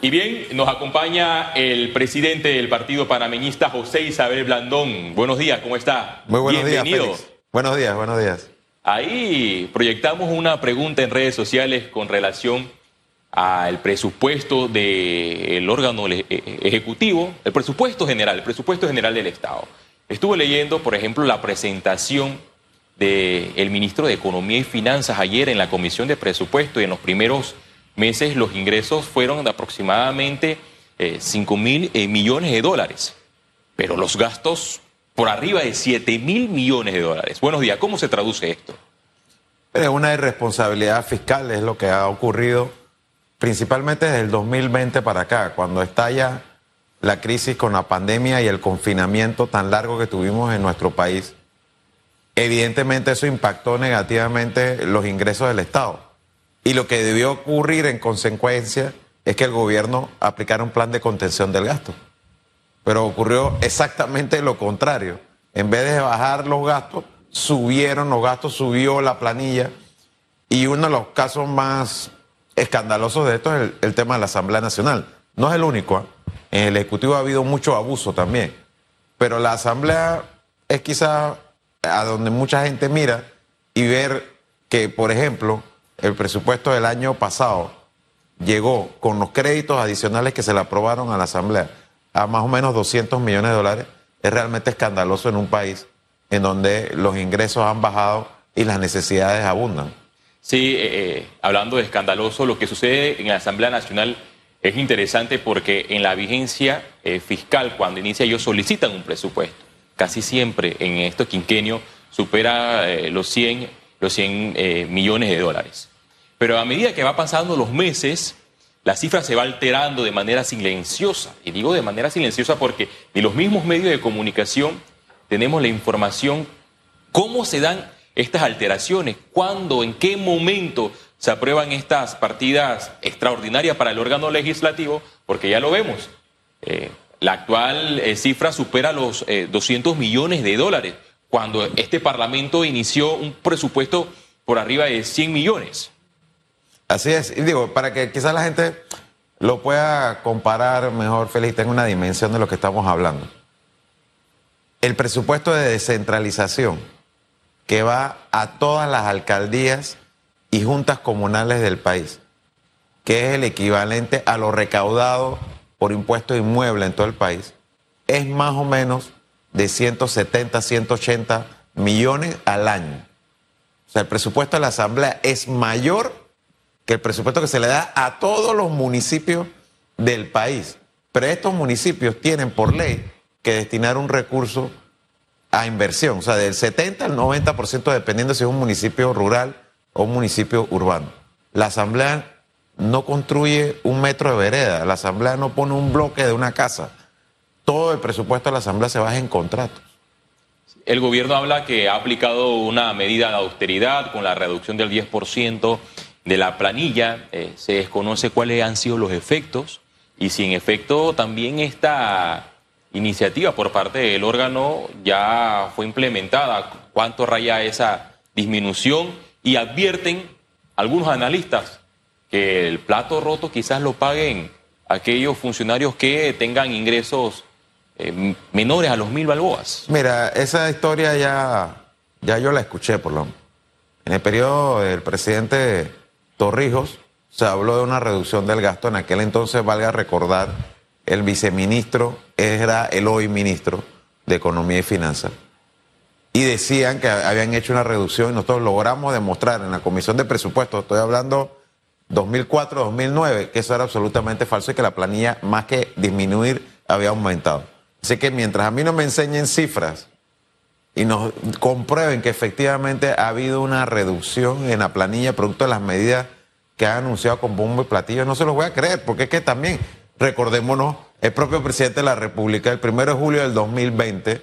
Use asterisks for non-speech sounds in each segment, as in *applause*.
Y bien, nos acompaña el presidente del Partido Panameñista, José Isabel Blandón. Buenos días, ¿cómo está? Muy buenos Bienvenido. días. Félix. Buenos días, buenos días. Ahí proyectamos una pregunta en redes sociales con relación al presupuesto del órgano eh, ejecutivo, el presupuesto general, el presupuesto general del Estado. Estuve leyendo, por ejemplo, la presentación del ministro de Economía y Finanzas ayer en la Comisión de Presupuesto y en los primeros meses los ingresos fueron de aproximadamente 5 mil eh, millones de dólares, pero los gastos por arriba de 7 mil millones de dólares. Buenos días, ¿cómo se traduce esto? Es una irresponsabilidad fiscal, es lo que ha ocurrido principalmente desde el 2020 para acá, cuando estalla la crisis con la pandemia y el confinamiento tan largo que tuvimos en nuestro país. Evidentemente eso impactó negativamente los ingresos del Estado. Y lo que debió ocurrir en consecuencia es que el gobierno aplicara un plan de contención del gasto. Pero ocurrió exactamente lo contrario. En vez de bajar los gastos, subieron los gastos, subió la planilla. Y uno de los casos más escandalosos de esto es el, tema de la Asamblea Nacional. No es el único. ¿ah? En el Ejecutivo ha habido mucho abuso también. Pero la Asamblea es quizá a donde mucha gente mira y ver que, por ejemplo, el presupuesto del año pasado llegó con los créditos adicionales que se le aprobaron a la Asamblea a más o menos 200 millones de dólares. Es realmente escandaloso en un país en donde los ingresos han bajado y las necesidades abundan. Sí, eh, eh, hablando de escandaloso, lo que sucede en la Asamblea Nacional es interesante porque en la vigencia eh, fiscal, cuando inicia, ellos solicitan un presupuesto. Casi siempre en estos quinquenios supera eh, los 100, los 100 eh, millones de dólares. Pero a medida que va pasando los meses, la cifra se va alterando de manera silenciosa. Y digo de manera silenciosa porque ni los mismos medios de comunicación tenemos la información cómo se dan estas alteraciones, cuándo, en qué momento se aprueban estas partidas extraordinarias para el órgano legislativo, porque ya lo vemos. eh, la actual eh, cifra supera los eh, 200 millones de dólares, cuando este Parlamento inició un presupuesto por arriba de 100 millones. Así es. Y digo, para que quizás la gente lo pueda comparar mejor, Félix, tenga una dimensión de lo que estamos hablando. El presupuesto de descentralización que va a todas las alcaldías y juntas comunales del país, que es el equivalente a lo recaudado por impuestos inmuebles en todo el país, es más o menos de 170, 180 millones al año. O sea, el presupuesto de la Asamblea es mayor que el presupuesto que se le da a todos los municipios del país. Pero estos municipios tienen por ley que destinar un recurso a inversión, o sea, del 70 al 90% dependiendo si es un municipio rural o un municipio urbano. La Asamblea no construye un metro de vereda, la Asamblea no pone un bloque de una casa. Todo el presupuesto de la Asamblea se baja en contratos. El gobierno habla que ha aplicado una medida de austeridad con la reducción del 10% de la planilla. Eh, se desconoce cuáles han sido los efectos y si en efecto también esta iniciativa por parte del órgano ya fue implementada, cuánto raya esa disminución y advierten algunos analistas que el plato roto quizás lo paguen aquellos funcionarios que tengan ingresos eh, menores a los mil balboas. Mira, esa historia ya, ya yo la escuché por lo En el periodo del presidente Torrijos se habló de una reducción del gasto. En aquel entonces, valga recordar, el viceministro era el hoy ministro de Economía y Finanzas. Y decían que habían hecho una reducción y nosotros logramos demostrar en la Comisión de Presupuestos, estoy hablando 2004-2009, que eso era absolutamente falso y que la planilla, más que disminuir, había aumentado. Así que mientras a mí no me enseñen cifras y nos comprueben que efectivamente ha habido una reducción en la planilla producto de las medidas que han anunciado con bombo y platillo, no se los voy a creer, porque es que también, recordémonos, el propio presidente de la República, el primero de julio del 2020,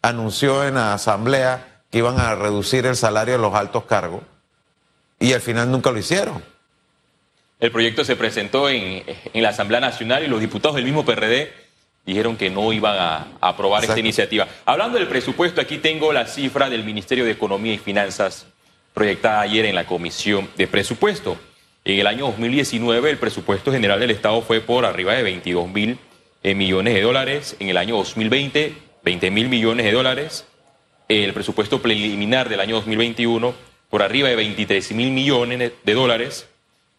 anunció en la Asamblea que iban a reducir el salario de los altos cargos y al final nunca lo hicieron. El proyecto se presentó en, en la Asamblea Nacional y los diputados del mismo PRD dijeron que no iban a, a aprobar Exacto. esta iniciativa. Hablando del presupuesto, aquí tengo la cifra del Ministerio de Economía y Finanzas proyectada ayer en la Comisión de Presupuesto. En el año 2019 el presupuesto general del Estado fue por arriba de 22 mil eh, millones de dólares. En el año 2020, 20 mil millones de dólares. El presupuesto preliminar del año 2021 por arriba de 23 mil millones de dólares.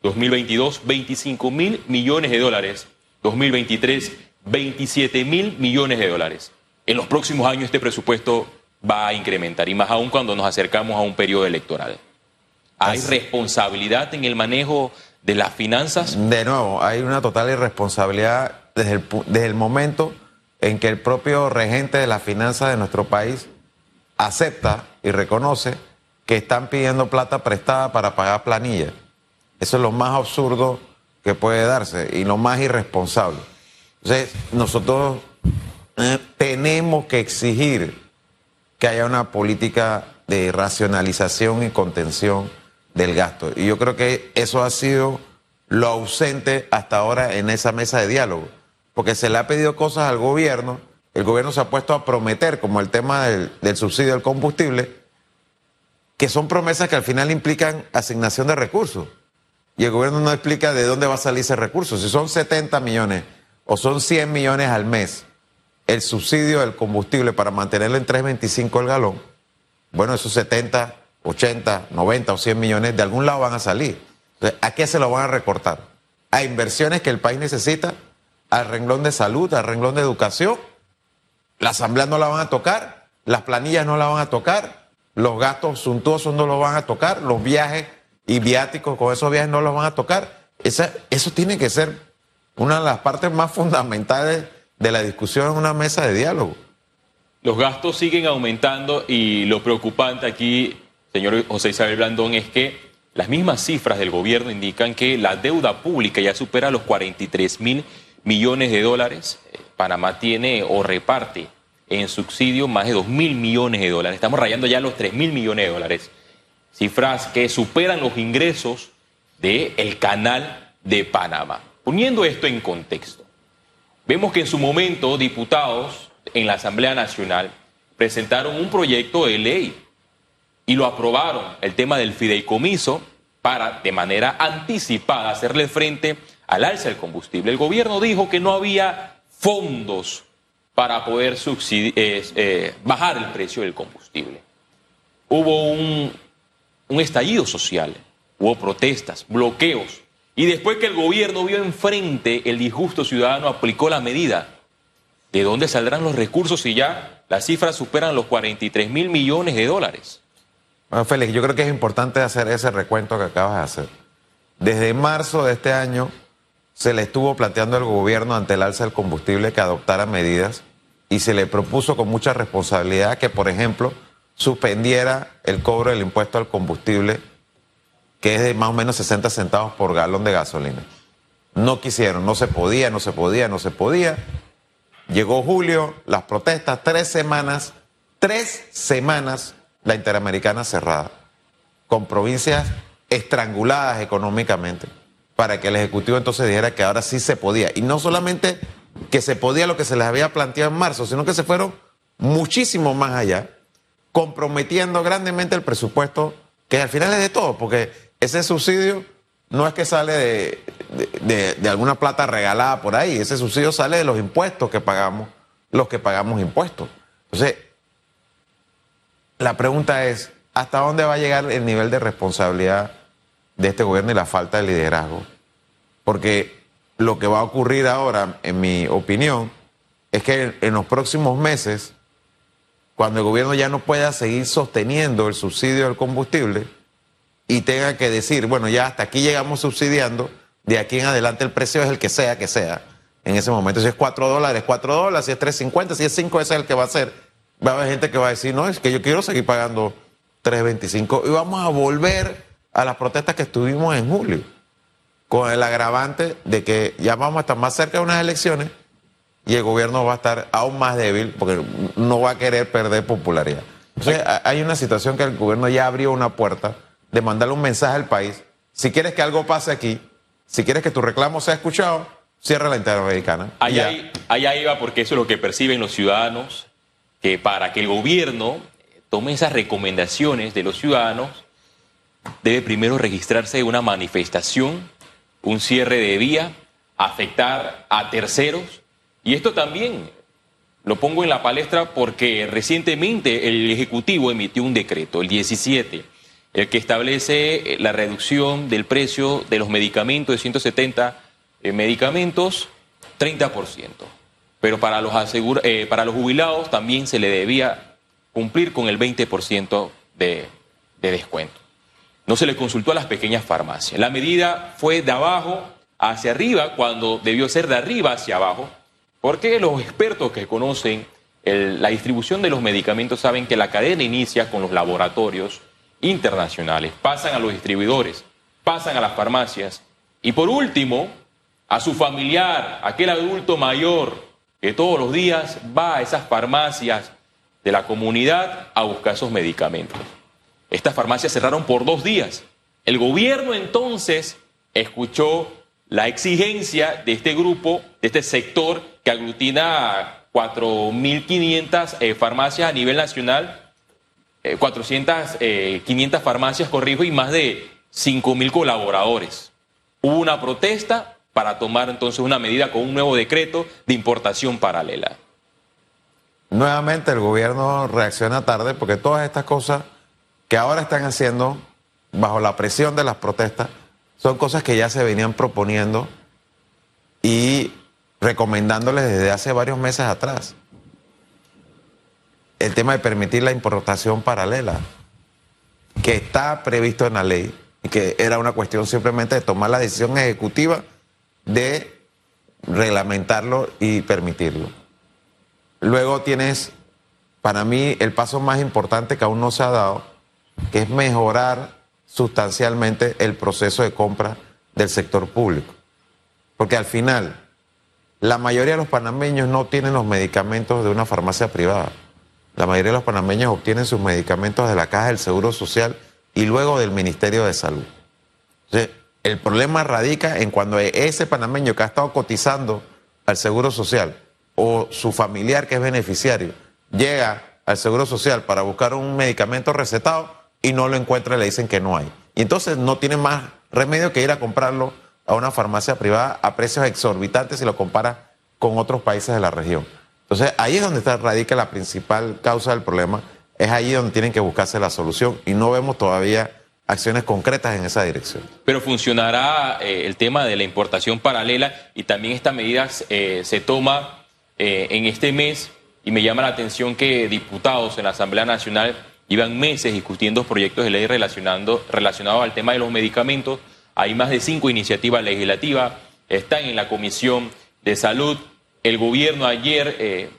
2022, 25 mil millones de dólares. 2023, 27 mil millones de dólares. En los próximos años este presupuesto va a incrementar y más aún cuando nos acercamos a un periodo electoral. ¿Hay responsabilidad en el manejo de las finanzas? De nuevo, hay una total irresponsabilidad desde el, desde el momento en que el propio regente de las finanzas de nuestro país acepta y reconoce que están pidiendo plata prestada para pagar planillas. Eso es lo más absurdo que puede darse y lo más irresponsable. Entonces, nosotros eh, tenemos que exigir que haya una política de racionalización y contención del gasto. Y yo creo que eso ha sido lo ausente hasta ahora en esa mesa de diálogo porque se le ha pedido cosas al gobierno, el gobierno se ha puesto a prometer, como el tema del, subsidio al combustible, que son promesas que al final implican asignación de recursos. Y el gobierno no explica de dónde va a salir ese recurso. Si son 70 millones o son 100 millones al mes el subsidio del combustible para mantenerlo en 3.25 el galón, bueno, esos 70, 80, 90 o 100 millones de algún lado van a salir. ¿A qué se lo van a recortar? A inversiones que el país necesita al renglón de salud, al renglón de educación. La asamblea no la van a tocar, las planillas no la van a tocar, los gastos suntuosos no los van a tocar, los viajes y viáticos con esos viajes no los van a tocar. eso tiene que ser una de las partes más fundamentales de la discusión en una mesa de diálogo. Los gastos siguen aumentando y lo preocupante aquí, señor José Isabel Blandón, es que las mismas cifras del gobierno indican que la deuda pública ya supera los 43 mil millones de dólares. Panamá tiene o reparte en subsidio más de 2 mil millones de dólares. Estamos rayando ya los 3 mil millones de dólares. Cifras que superan los ingresos del el canal de Panamá. Poniendo esto en contexto, vemos que en su momento diputados en la Asamblea Nacional presentaron un proyecto de ley y lo aprobaron, el tema del fideicomiso, para de manera anticipada hacerle frente al alza del combustible. El gobierno dijo que no había fondos para poder eh, bajar el precio del combustible. Hubo un, un estallido social, hubo protestas, bloqueos, y después que el gobierno vio enfrente el disgusto ciudadano, aplicó la medida. ¿De dónde saldrán los recursos si ya las cifras superan los 43 mil millones de dólares? Bueno, Félix, yo creo que es importante hacer ese recuento que acabas de hacer. Desde marzo de este año, se le estuvo planteando al gobierno ante el alza del combustible que adoptara medidas y se le propuso con mucha responsabilidad que, por ejemplo, suspendiera el cobro del impuesto al combustible, que es de más o menos 60 centavos por galón de gasolina. No quisieron, no se podía, no se podía, no se podía. Llegó julio, las protestas, tres semanas, tres semanas la Interamericana cerrada, con provincias estranguladas económicamente para que el Ejecutivo entonces dijera que ahora sí se podía. Y no solamente que se podía lo que se les había planteado en marzo, sino que se fueron muchísimo más allá, comprometiendo grandemente el presupuesto, que al final es de todo, porque ese subsidio no es que sale de, de, alguna plata regalada por ahí, ese subsidio sale de los impuestos que pagamos, los que pagamos impuestos. Entonces, la pregunta es, ¿hasta dónde va a llegar el nivel de responsabilidad de este gobierno y la falta de liderazgo. Porque lo que va a ocurrir ahora, en mi opinión, es que en los próximos meses, cuando el gobierno ya no pueda seguir sosteniendo el subsidio del combustible y tenga que decir, bueno, ya hasta aquí llegamos subsidiando, de aquí en adelante el precio es el que sea que sea. En ese momento, si es 4 dólares, 4 dólares, si es 3.50, si es 5, ese es el que va a ser. Va a haber gente que va a decir, no, es que yo quiero seguir pagando 3.25 y vamos a volver a las protestas que estuvimos en julio, con el agravante de que ya vamos a estar más cerca de unas elecciones y el gobierno va a estar aún más débil porque no va a querer perder popularidad. Entonces, hay una situación que el gobierno ya abrió una puerta de mandarle un mensaje al país. Si quieres que algo pase aquí, si quieres que tu reclamo sea escuchado, cierra la Interamericana. Allá, allá iba porque eso es lo que perciben los ciudadanos, que para que el gobierno tome esas recomendaciones de los ciudadanos, debe primero registrarse una manifestación, un cierre de vía, afectar a terceros. Y esto también lo pongo en la palestra porque recientemente el Ejecutivo emitió un decreto, el 17, el que establece la reducción del precio de los medicamentos de 170 eh, medicamentos, 30%. Pero para los, eh, para los jubilados también se le debía cumplir con el 20% de, de descuento. No se le consultó a las pequeñas farmacias. La medida fue de abajo hacia arriba cuando debió ser de arriba hacia abajo, porque los expertos que conocen la distribución de los medicamentos saben que la cadena inicia con los laboratorios internacionales, pasan a los distribuidores, pasan a las farmacias y por último a su familiar, aquel adulto mayor que todos los días va a esas farmacias de la comunidad a buscar esos medicamentos. Estas farmacias cerraron por dos días. El gobierno entonces escuchó la exigencia de este grupo, de este sector que aglutina 4.500 eh, farmacias a nivel nacional, 400, eh, 500 eh, farmacias, corrijo, y más de 5.000 colaboradores. Hubo una protesta para tomar entonces una medida con un nuevo decreto de importación paralela. Nuevamente el gobierno reacciona tarde porque todas estas cosas que ahora están haciendo bajo la presión de las protestas son cosas que ya se venían proponiendo y recomendándoles desde hace varios meses atrás. El tema de permitir la importación paralela, que está previsto en la ley y que era una cuestión simplemente de tomar la decisión ejecutiva de reglamentarlo y permitirlo. Luego tienes, para mí, el paso más importante que aún no se ha dado, que es mejorar sustancialmente el proceso de compra del sector público. Porque al final, la mayoría de los panameños no tienen los medicamentos de una farmacia privada. La mayoría de los panameños obtienen sus medicamentos de la Caja del Seguro Social y luego del Ministerio de Salud. el problema radica en cuando ese panameño que ha estado cotizando al Seguro Social o su familiar que es beneficiario llega al Seguro Social para buscar un medicamento recetado, y no lo encuentra y le dicen que no hay. Y entonces no tiene más remedio que ir a comprarlo a una farmacia privada a precios exorbitantes si lo compara con otros países de la región. Entonces ahí es donde está, radica la principal causa del problema, es ahí donde tienen que buscarse la solución y no vemos todavía acciones concretas en esa dirección. Pero funcionará eh, el tema de la importación paralela y también esta medida eh, se toma eh, en este mes y me llama la atención que diputados en la Asamblea Nacional Llevan meses discutiendo proyectos de ley relacionando, relacionados al tema de los medicamentos. Hay más de cinco iniciativas legislativas, están en la Comisión de Salud. El gobierno ayer eh,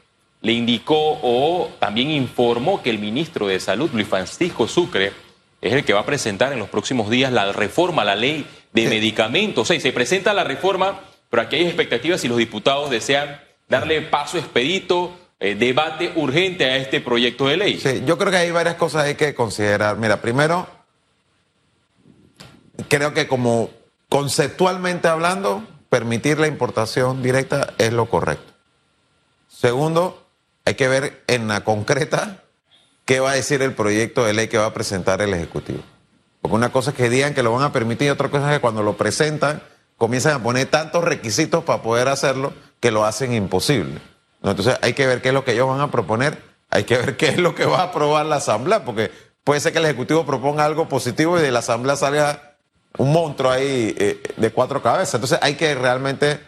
le indicó o también informó que el ministro de Salud, Luis Francisco Sucre, es el que va a presentar en los próximos días la reforma a la ley de medicamentos. O sea, se presenta la reforma, pero aquí hay expectativas si los diputados desean darle paso expedito eh, debate urgente a este proyecto de ley. Sí, yo creo que hay varias cosas hay que considerar. Mira, primero, creo que como conceptualmente hablando, permitir la importación directa es lo correcto. Segundo, hay que ver en la concreta qué va a decir el proyecto de ley que va a presentar el Ejecutivo. Porque una cosa es que digan que lo van a permitir y otra cosa es que cuando lo presentan comienzan a poner tantos requisitos para poder hacerlo que lo hacen imposible. Entonces hay que ver qué es lo que ellos van a proponer, hay que ver *laughs* qué es lo que va a aprobar la Asamblea, porque puede ser que el Ejecutivo proponga algo positivo y de la Asamblea salga un monstruo ahí eh, de cuatro cabezas. Entonces hay que realmente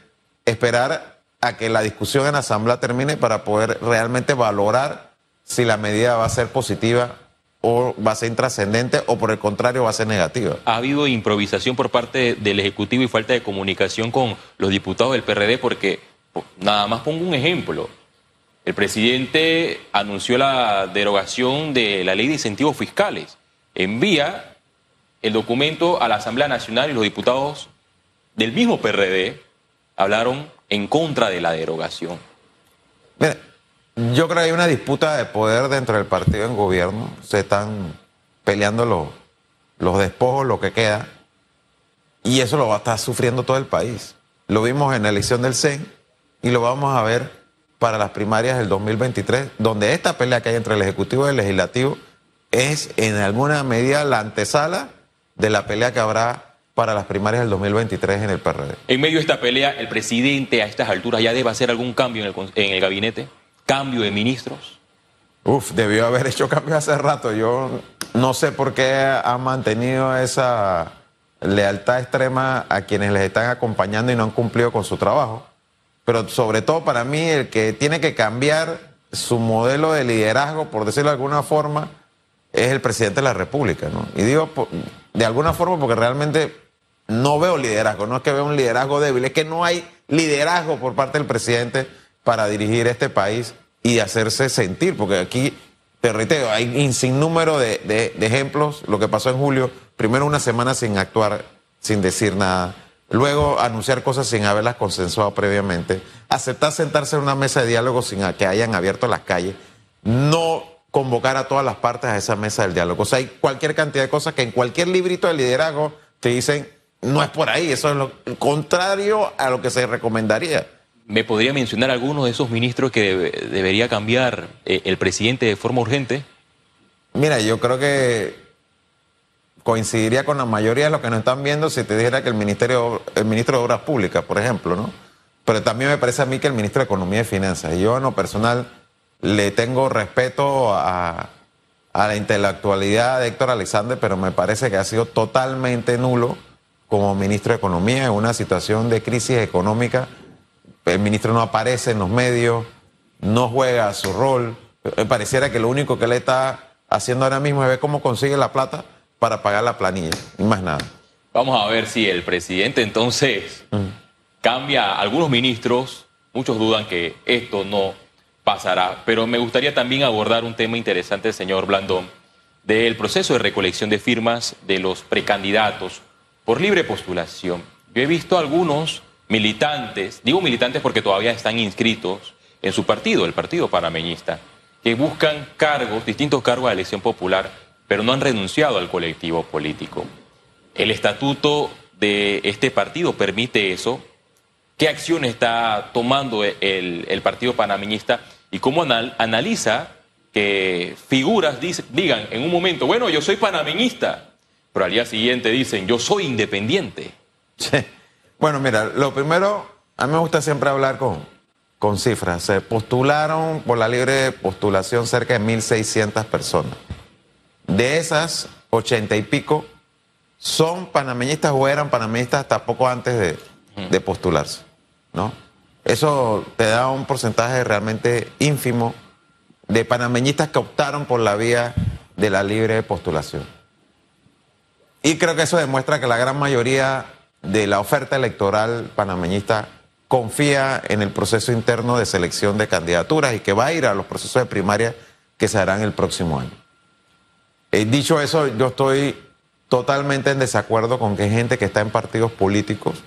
esperar a que la discusión en Asamblea termine para poder realmente valorar si la medida va a ser positiva o va a ser intrascendente o por el contrario va a ser negativa. Ha habido improvisación por parte del Ejecutivo y falta de comunicación con los diputados del PRD porque Nada más pongo un ejemplo. El presidente anunció la derogación de la ley de incentivos fiscales. Envía el documento a la Asamblea Nacional y los diputados del mismo PRD hablaron en contra de la derogación. Mira, yo creo que hay una disputa de poder dentro del partido en gobierno. Se están peleando los, los despojos, lo que queda. Y eso lo va a estar sufriendo todo el país. Lo vimos en la elección del CEN y lo vamos a ver para las primarias del 2023, donde esta pelea que hay entre el Ejecutivo y el Legislativo es en alguna medida la antesala de la pelea que habrá para las primarias del 2023 en el PRD. En medio de esta pelea, el presidente a estas alturas ya debe hacer algún cambio en el, en el gabinete, cambio de ministros. Uf, debió haber *laughs* hecho cambio hace rato. Yo no sé por qué ha mantenido esa lealtad extrema a quienes les están acompañando y no han cumplido con su trabajo. Pero sobre todo para mí el que tiene que cambiar su modelo de liderazgo, por decirlo de alguna forma, es el presidente de la República. ¿no? Y digo de alguna forma porque realmente no veo liderazgo, no es que veo un liderazgo débil, es que no hay liderazgo por parte del presidente para dirigir este país y hacerse sentir, porque aquí, te reitero, hay un sinnúmero de, de ejemplos, lo que pasó en julio, primero una semana sin actuar, sin decir nada, luego anunciar cosas sin haberlas consensuado previamente, aceptar sentarse en una mesa de diálogo sin que hayan abierto las calles, no convocar a todas las partes a esa mesa del diálogo. O sea, hay cualquier cantidad de cosas que en cualquier librito de liderazgo te dicen, no es por ahí, eso es lo contrario a lo que se recomendaría. ¿Me podría mencionar algunos de esos ministros que debería cambiar eh, el presidente de forma urgente? Mira, yo creo que coincidiría con la mayoría de los que nos están viendo si te dijera que el ministerio, el ministro de Obras Públicas, por ejemplo, ¿no? Pero también me parece a mí que el ministro de Economía y Finanzas. Y yo en lo personal le tengo respeto a, a la intelectualidad de Héctor Alexander, pero me parece que ha sido totalmente nulo como ministro de Economía en una situación de crisis económica el ministro no aparece en los medios, no juega su rol. Me pareciera que lo único que le está haciendo ahora mismo es ver cómo consigue la plata para pagar la planilla, y más nada. Vamos a ver si el presidente entonces cambia a algunos ministros. Muchos dudan que esto no pasará, pero me gustaría también abordar un tema interesante, señor Blandón, del proceso de recolección de firmas de los precandidatos por libre postulación. Yo he visto algunos militantes, digo militantes porque todavía están inscritos en su partido, el Partido Panameñista, que buscan cargos, distintos cargos de elección popular, pero no han renunciado al colectivo político. El estatuto de este partido permite eso. ¿Qué acción está tomando el, el Partido Panameñista y cómo analiza que figuras digan en un momento, bueno, yo soy panameñista, pero al día siguiente dicen, yo soy independiente? Sí. Bueno, mira, lo primero, a mí me gusta siempre hablar con, con cifras. Se postularon por la libre postulación cerca de 1.600 personas. De esas, ochenta y pico son panameñistas o eran panameñistas hasta poco antes de, de postularse, ¿no? Eso te da un porcentaje realmente ínfimo de panameñistas que optaron por la vía de la libre postulación. Y creo que eso demuestra que la gran mayoría de la oferta electoral panameñista confía en el proceso interno de selección de candidaturas y que va a ir a los procesos de primaria que se harán el próximo año. Eh, dicho eso, yo estoy totalmente en desacuerdo con que gente que está en partidos políticos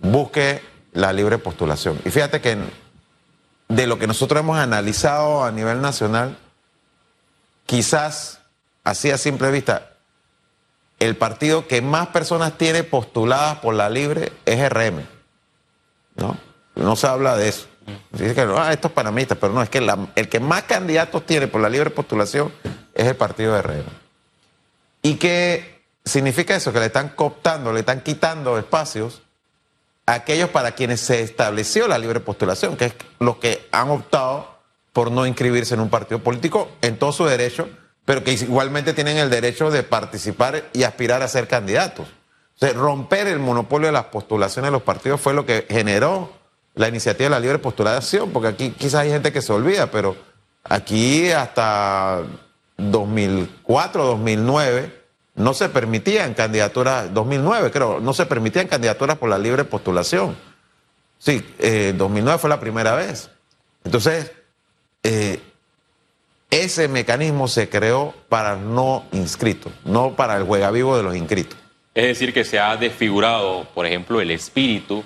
busque la libre postulación. Y fíjate que de lo que nosotros hemos analizado a nivel nacional, quizás así a simple vista, el partido que más personas tiene postuladas por la libre es RM. ¿No? No se habla de eso. Dice que ah, esto es panamista, pero no, es que el que más candidatos tiene por la libre postulación es el partido de RM. ¿Y qué significa eso? Que le están cooptando, le están quitando espacios aquellos para quienes se estableció la libre postulación, que es los que han optado por no inscribirse en un partido político en todo su derecho pero que igualmente tienen el derecho de participar y aspirar a ser candidatos. O sea, romper el monopolio de las postulaciones de los partidos fue lo que generó la iniciativa de la libre postulación, porque aquí quizás hay gente que se olvida, pero aquí hasta 2004, 2009, no se permitían candidaturas, 2009 creo, no se permitían candidaturas por la libre postulación. Sí, eh, 2009 fue la primera vez. Entonces, eh, ese mecanismo se creó para no inscritos, no para el juega vivo de los inscritos. Es decir, que se ha desfigurado, por ejemplo, el espíritu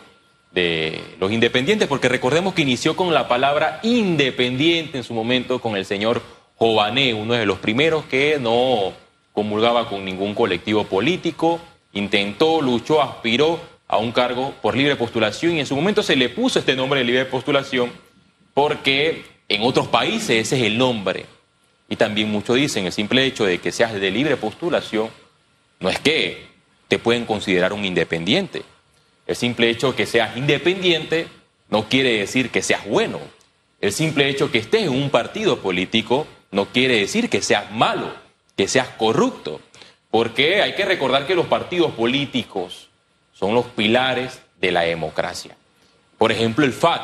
de los independientes, porque recordemos que inició con la palabra independiente en su momento con el señor Jované, uno de los primeros que no comulgaba con ningún colectivo político, intentó, luchó, aspiró a un cargo por libre postulación y en su momento se le puso este nombre de libre postulación porque en otros países ese es el nombre. Y también muchos dicen el simple hecho de que seas de libre postulación no es que te pueden considerar un independiente. El simple hecho de que seas independiente no quiere decir que seas bueno. El simple hecho de que estés en un partido político no quiere decir que seas malo, que seas corrupto. Porque hay que recordar que los partidos políticos son los pilares de la democracia. Por ejemplo, el FAT.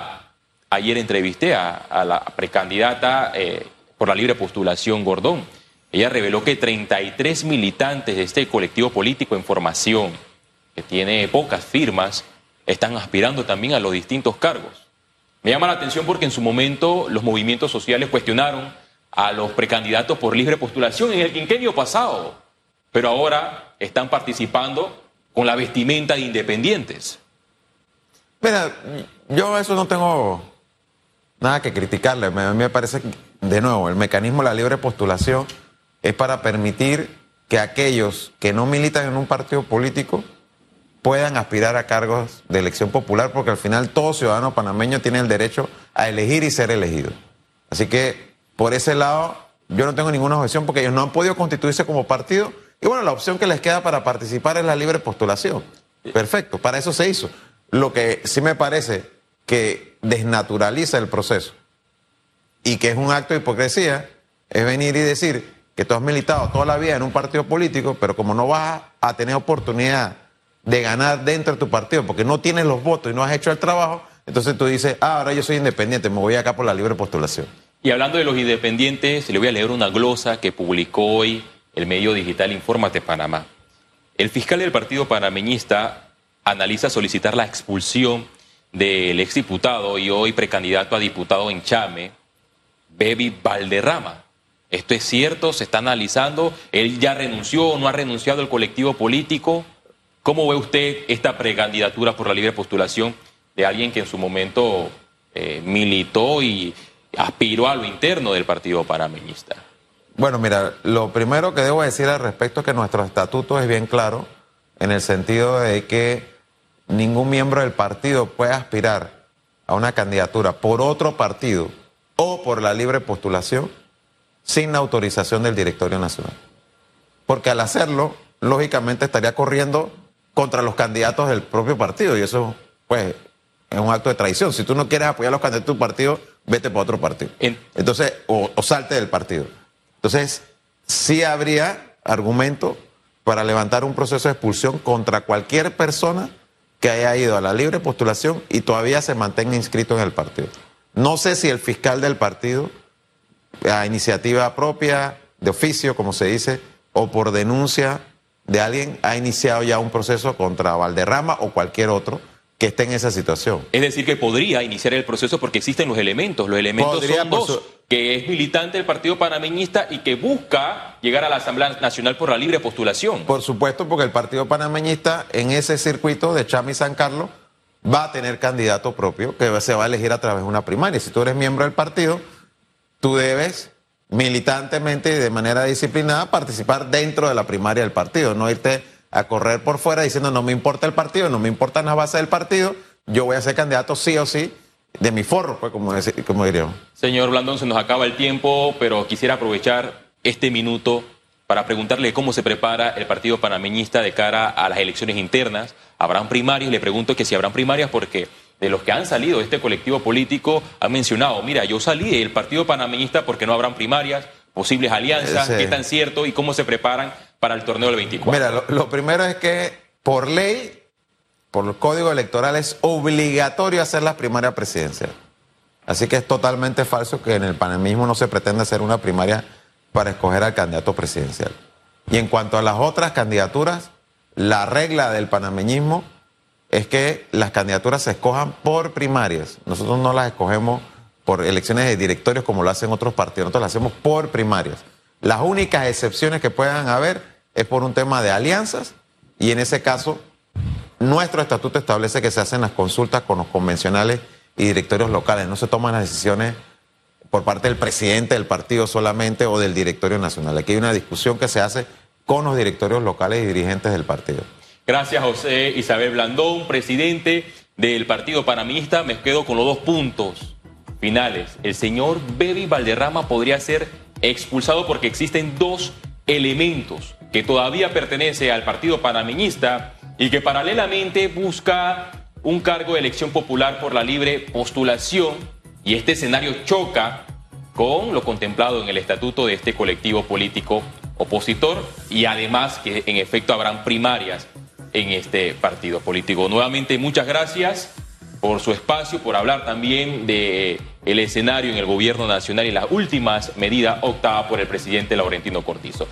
Ayer entrevisté a, la precandidata eh, por la libre postulación Gordón. Ella reveló que 33 militantes de este colectivo político en formación, que tiene pocas firmas, están aspirando también a los distintos cargos. Me llama la atención porque en su momento los movimientos sociales cuestionaron a los precandidatos por libre postulación en el quinquenio pasado, pero ahora están participando con la vestimenta de independientes. Mira, yo eso no tengo nada que criticarle. A mí me parece, de nuevo, el mecanismo de la libre postulación es para permitir que aquellos que no militan en un partido político puedan aspirar a cargos de elección popular, porque al final todo ciudadano panameño tiene el derecho a elegir y ser elegido. Así que por ese lado yo no tengo ninguna objeción porque ellos no han podido constituirse como partido y bueno, la opción que les queda para participar es la libre postulación. Perfecto, para eso se hizo. Lo que sí me parece que desnaturaliza el proceso y que es un acto de hipocresía es venir y decir que tú has militado toda la vida en un partido político, pero como no vas a tener oportunidad de ganar dentro de tu partido porque no tienes los votos y no has hecho el trabajo, entonces tú dices, ah, ahora yo soy independiente, me voy acá por la libre postulación. Y hablando de los independientes, le voy a leer una glosa que publicó hoy el medio digital Infórmate Panamá. El fiscal del partido panameñista analiza solicitar la expulsión del exdiputado y hoy precandidato a diputado en Chame, Baby Valderrama. ¿Esto es cierto? ¿Se está analizando? ¿Él ya renunció o no ha renunciado al colectivo político? ¿Cómo ve usted esta precandidatura por la libre postulación de alguien que en su momento eh, militó y aspiró a lo interno del partido panameñista? Bueno, mira, lo primero que debo decir al respecto es que nuestro estatuto es bien claro en el sentido de que ningún miembro del partido puede aspirar a una candidatura por otro partido o por la libre postulación sin la autorización del directorio nacional. Porque al hacerlo, lógicamente estaría corriendo contra los candidatos del propio partido y eso, pues, es un acto de traición. Si tú no quieres apoyar a los candidatos de tu partido, vete para otro partido. Entonces, o, o salte del partido. Entonces, sí habría argumento para levantar un proceso de expulsión contra cualquier persona que haya ido a la libre postulación y todavía se mantenga inscrito en el partido. No sé si el fiscal del partido a iniciativa propia, de oficio, como se dice, o por denuncia de alguien, ha iniciado ya un proceso contra Valderrama o cualquier otro que esté en esa situación. Es decir, que podría iniciar el proceso porque existen los elementos. Los elementos son dos, que es militante del Partido Panameñista y que busca llegar a la Asamblea Nacional por la libre postulación. Por supuesto, porque el Partido Panameñista en ese circuito de Chami San Carlos va a tener candidato propio que se va a elegir a través de una primaria. Si tú eres miembro del partido, tú debes militantemente y de manera disciplinada participar dentro de la primaria del partido, no irte a correr por fuera diciendo no me importa el partido, no me importa la base del partido, yo voy a ser candidato sí o sí de mi forro, pues como, como diríamos. Señor Blandón, se nos acaba el tiempo, pero quisiera aprovechar este minuto para preguntarle cómo se prepara el partido panameñista de cara a las elecciones internas. ¿Habrán primarias? Le pregunto que si habrán primarias porque de los que han salido de este colectivo político han mencionado, mira, yo salí del partido panameñista porque no habrán primarias, posibles alianzas, qué tan cierto y cómo se preparan para el torneo del 24. Mira, lo, primero es que por ley, por el código electoral, es obligatorio hacer las primarias presidenciales. Así que es totalmente falso que en el panameñismo no se pretende hacer una primaria para escoger al candidato presidencial. Y en cuanto a las otras candidaturas, la regla del panameñismo es que las candidaturas se escojan por primarias. Nosotros no las escogemos por elecciones de directorios como lo hacen otros partidos, nosotros las hacemos por primarias. Las únicas excepciones que puedan haber es por un tema de alianzas y en ese caso nuestro estatuto establece que se hacen las consultas con los convencionales y directorios locales, no se toman las decisiones por parte del presidente del partido solamente o del directorio nacional. Aquí hay una discusión que se hace con los directorios locales y dirigentes del partido. Gracias, José Isabel Blandón, presidente del Partido Panamista. Me quedo con los dos puntos finales. El señor Baby Valderrama podría ser expulsado porque existen dos elementos que todavía pertenece al Partido Panameñista y que paralelamente busca un cargo de elección popular por la libre postulación y este escenario choca con lo contemplado en el estatuto de este colectivo político opositor y además que en efecto habrán primarias en este partido político. Nuevamente muchas gracias por su espacio, por hablar también de el escenario en el gobierno nacional y las últimas medidas optadas por el presidente Laurentino Cortizo.